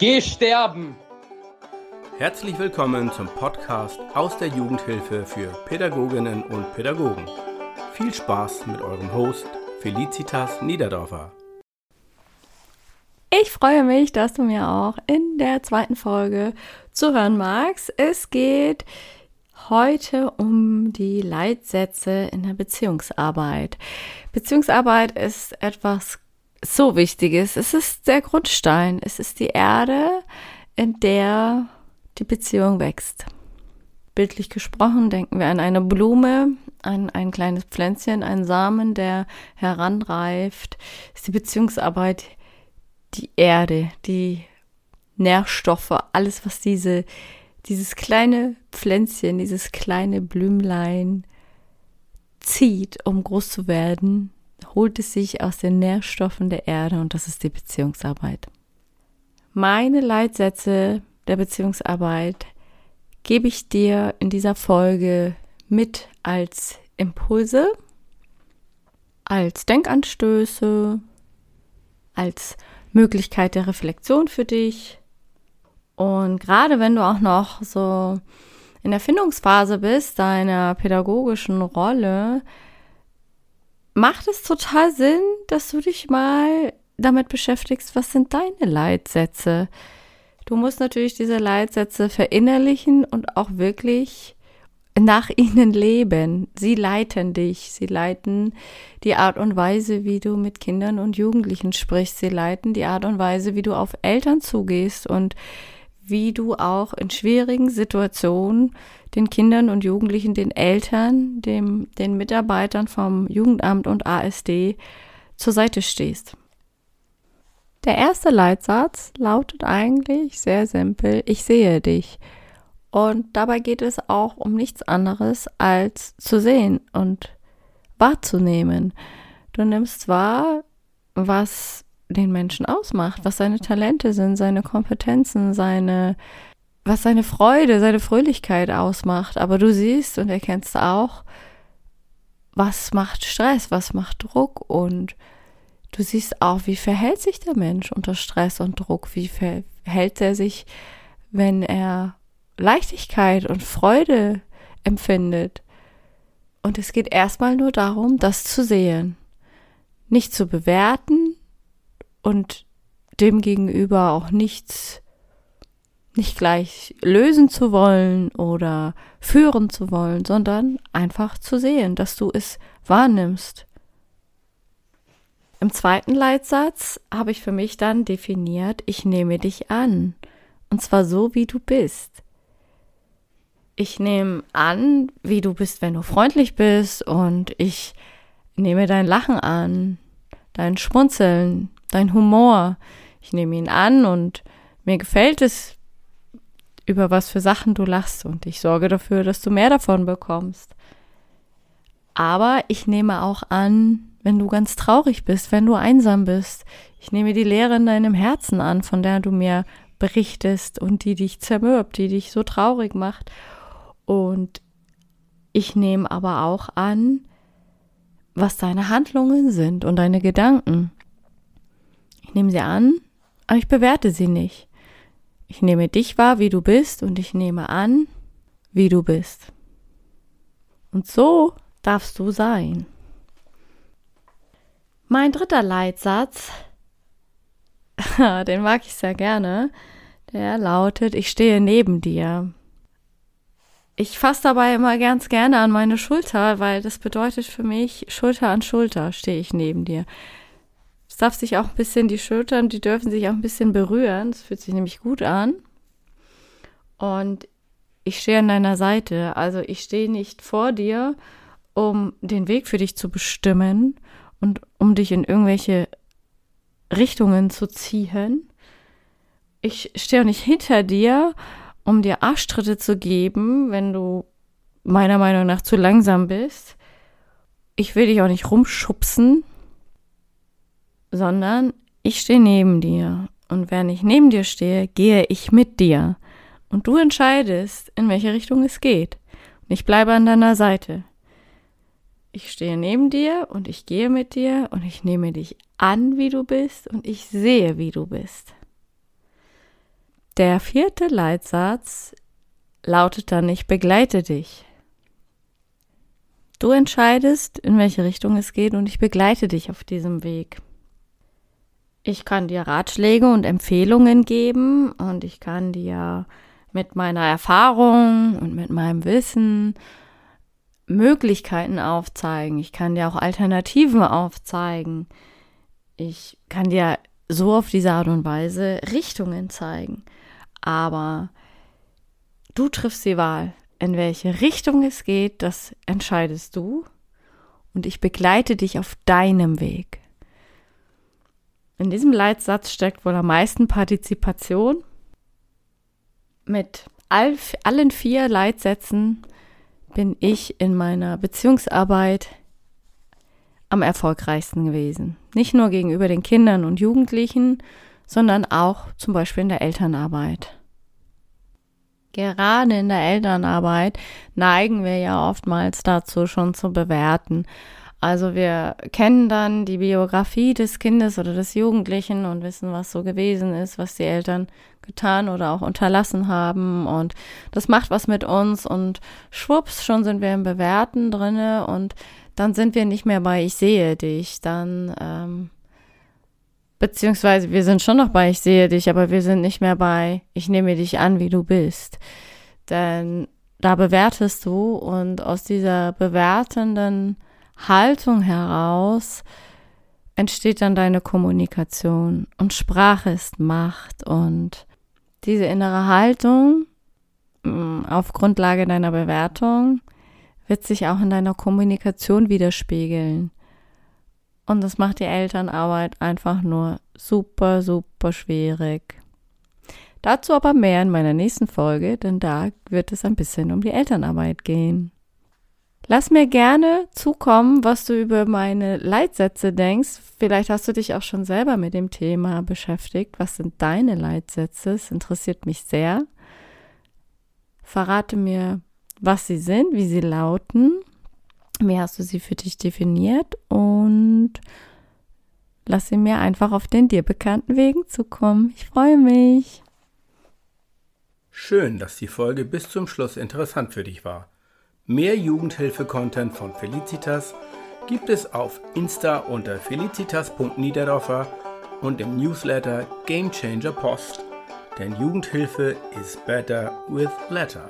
Geh sterben! Herzlich willkommen zum Podcast aus der Jugendhilfe für Pädagoginnen und Pädagogen. Viel Spaß mit eurem Host Felicitas Niederdorfer. Ich freue mich, dass du mir auch in der zweiten Folge zuhören magst. Es geht heute um die Leitsätze in der Beziehungsarbeit. Beziehungsarbeit ist etwas so wichtig ist. Es ist der Grundstein, es ist die Erde, in der die Beziehung wächst. Bildlich gesprochen denken wir an eine Blume, an ein kleines Pflänzchen, einen Samen, der heranreift. Ist die Beziehungsarbeit die Erde, die Nährstoffe, alles, was diese, dieses kleine Pflänzchen, dieses kleine Blümlein zieht, um groß zu werden, holt es sich aus den Nährstoffen der Erde und das ist die Beziehungsarbeit. Meine Leitsätze der Beziehungsarbeit gebe ich dir in dieser Folge mit als Impulse, als Denkanstöße, als Möglichkeit der Reflexion für dich. Und gerade wenn du auch noch so in der Findungsphase bist, deiner pädagogischen Rolle, macht es total Sinn, dass du dich mal damit beschäftigst, was sind deine Leitsätze? Du musst natürlich diese Leitsätze verinnerlichen und auch wirklich nach ihnen leben. Sie leiten dich, sie leiten die Art und Weise, wie du mit Kindern und Jugendlichen sprichst, sie leiten die Art und Weise, wie du auf Eltern zugehst und wie du auch in schwierigen Situationen den Kindern und Jugendlichen, den Eltern, dem, den Mitarbeitern vom Jugendamt und ASD zur Seite stehst. Der erste Leitsatz lautet eigentlich sehr simpel, ich sehe dich. Und dabei geht es auch um nichts anderes als zu sehen und wahrzunehmen. Du nimmst wahr, was den Menschen ausmacht, was seine Talente sind, seine Kompetenzen, seine, was seine Freude, seine Fröhlichkeit ausmacht. Aber du siehst und erkennst auch, was macht Stress, was macht Druck und du siehst auch, wie verhält sich der Mensch unter Stress und Druck, wie verhält er sich, wenn er Leichtigkeit und Freude empfindet. Und es geht erstmal nur darum, das zu sehen, nicht zu bewerten, und demgegenüber auch nichts nicht gleich lösen zu wollen oder führen zu wollen, sondern einfach zu sehen, dass du es wahrnimmst. Im zweiten Leitsatz habe ich für mich dann definiert, ich nehme dich an. Und zwar so, wie du bist. Ich nehme an, wie du bist, wenn du freundlich bist und ich nehme dein Lachen an, dein Schmunzeln, dein Humor. Ich nehme ihn an und mir gefällt es, über was für Sachen du lachst und ich sorge dafür, dass du mehr davon bekommst. Aber ich nehme auch an, wenn du ganz traurig bist, wenn du einsam bist. Ich nehme die Leere in deinem Herzen an, von der du mir berichtest und die dich zermürbt, die dich so traurig macht. Und ich nehme aber auch an, was deine Handlungen sind und deine Gedanken. Ich nehme sie an, aber ich bewerte sie nicht. Ich nehme dich wahr, wie du bist, und ich nehme an, wie du bist. Und so darfst du sein. Mein dritter Leitsatz, den mag ich sehr gerne, der lautet, ich stehe neben dir. Ich fasse dabei immer ganz gerne an meine Schulter, weil das bedeutet für mich, Schulter an Schulter stehe ich neben dir. Darf sich auch ein bisschen, die Schultern, die dürfen sich auch ein bisschen berühren. Das fühlt sich nämlich gut an. Und ich stehe an deiner Seite. Also ich stehe nicht vor dir, um den Weg für dich zu bestimmen und um dich in irgendwelche Richtungen zu ziehen. Ich stehe auch nicht hinter dir, um dir Arschtritte zu geben, wenn du meiner Meinung nach zu langsam bist. Ich will dich auch nicht rumschubsen, sondern ich stehe neben dir. Und wenn ich neben dir stehe, gehe ich mit dir. Und du entscheidest, in welche Richtung es geht. Und ich bleibe an deiner Seite. Ich stehe neben dir und ich gehe mit dir und ich nehme dich an, wie du bist und ich sehe, wie du bist. Der vierte Leitsatz lautet dann, ich begleite dich. Du entscheidest, in welche Richtung es geht und ich begleite dich auf diesem Weg. Ich kann dir Ratschläge und Empfehlungen geben und ich kann dir mit meiner Erfahrung und mit meinem Wissen Möglichkeiten aufzeigen. Ich kann dir auch Alternativen aufzeigen. Ich kann dir so auf diese Art und Weise Richtungen zeigen. Aber du triffst die Wahl. In welche Richtung es geht, das entscheidest du. Und ich begleite dich auf deinem Weg. In diesem Leitsatz steckt wohl am meisten Partizipation. Mit all, allen vier Leitsätzen bin ich in meiner Beziehungsarbeit am erfolgreichsten gewesen. Nicht nur gegenüber den Kindern und Jugendlichen, sondern auch zum Beispiel in der Elternarbeit. Gerade in der Elternarbeit neigen wir ja oftmals dazu, schon zu bewerten. Also wir kennen dann die Biografie des Kindes oder des Jugendlichen und wissen, was so gewesen ist, was die Eltern getan oder auch unterlassen haben. Und das macht was mit uns. Und schwupps, schon sind wir im Bewerten drinne. Und dann sind wir nicht mehr bei Ich sehe dich, dann ähm, beziehungsweise wir sind schon noch bei Ich sehe dich, aber wir sind nicht mehr bei Ich nehme dich an, wie du bist. Denn da bewertest du und aus dieser bewertenden Haltung heraus entsteht dann deine Kommunikation und Sprache ist Macht und diese innere Haltung mm, auf Grundlage deiner Bewertung wird sich auch in deiner Kommunikation widerspiegeln. Und das macht die Elternarbeit einfach nur super, super schwierig. Dazu aber mehr in meiner nächsten Folge, denn da wird es ein bisschen um die Elternarbeit gehen. Lass mir gerne zukommen, was du über meine Leitsätze denkst. Vielleicht hast du dich auch schon selber mit dem Thema beschäftigt. Was sind deine Leitsätze? Es interessiert mich sehr. Verrate mir, was sie sind, wie sie lauten. Wie hast du sie für dich definiert? Und lass sie mir einfach auf den dir bekannten Wegen zukommen. Ich freue mich. Schön, dass die Folge bis zum Schluss interessant für dich war. Mehr Jugendhilfe-Content von Felicitas gibt es auf Insta unter felicitas.niederdorfer und im Newsletter Game Changer Post. Denn Jugendhilfe is better with letter.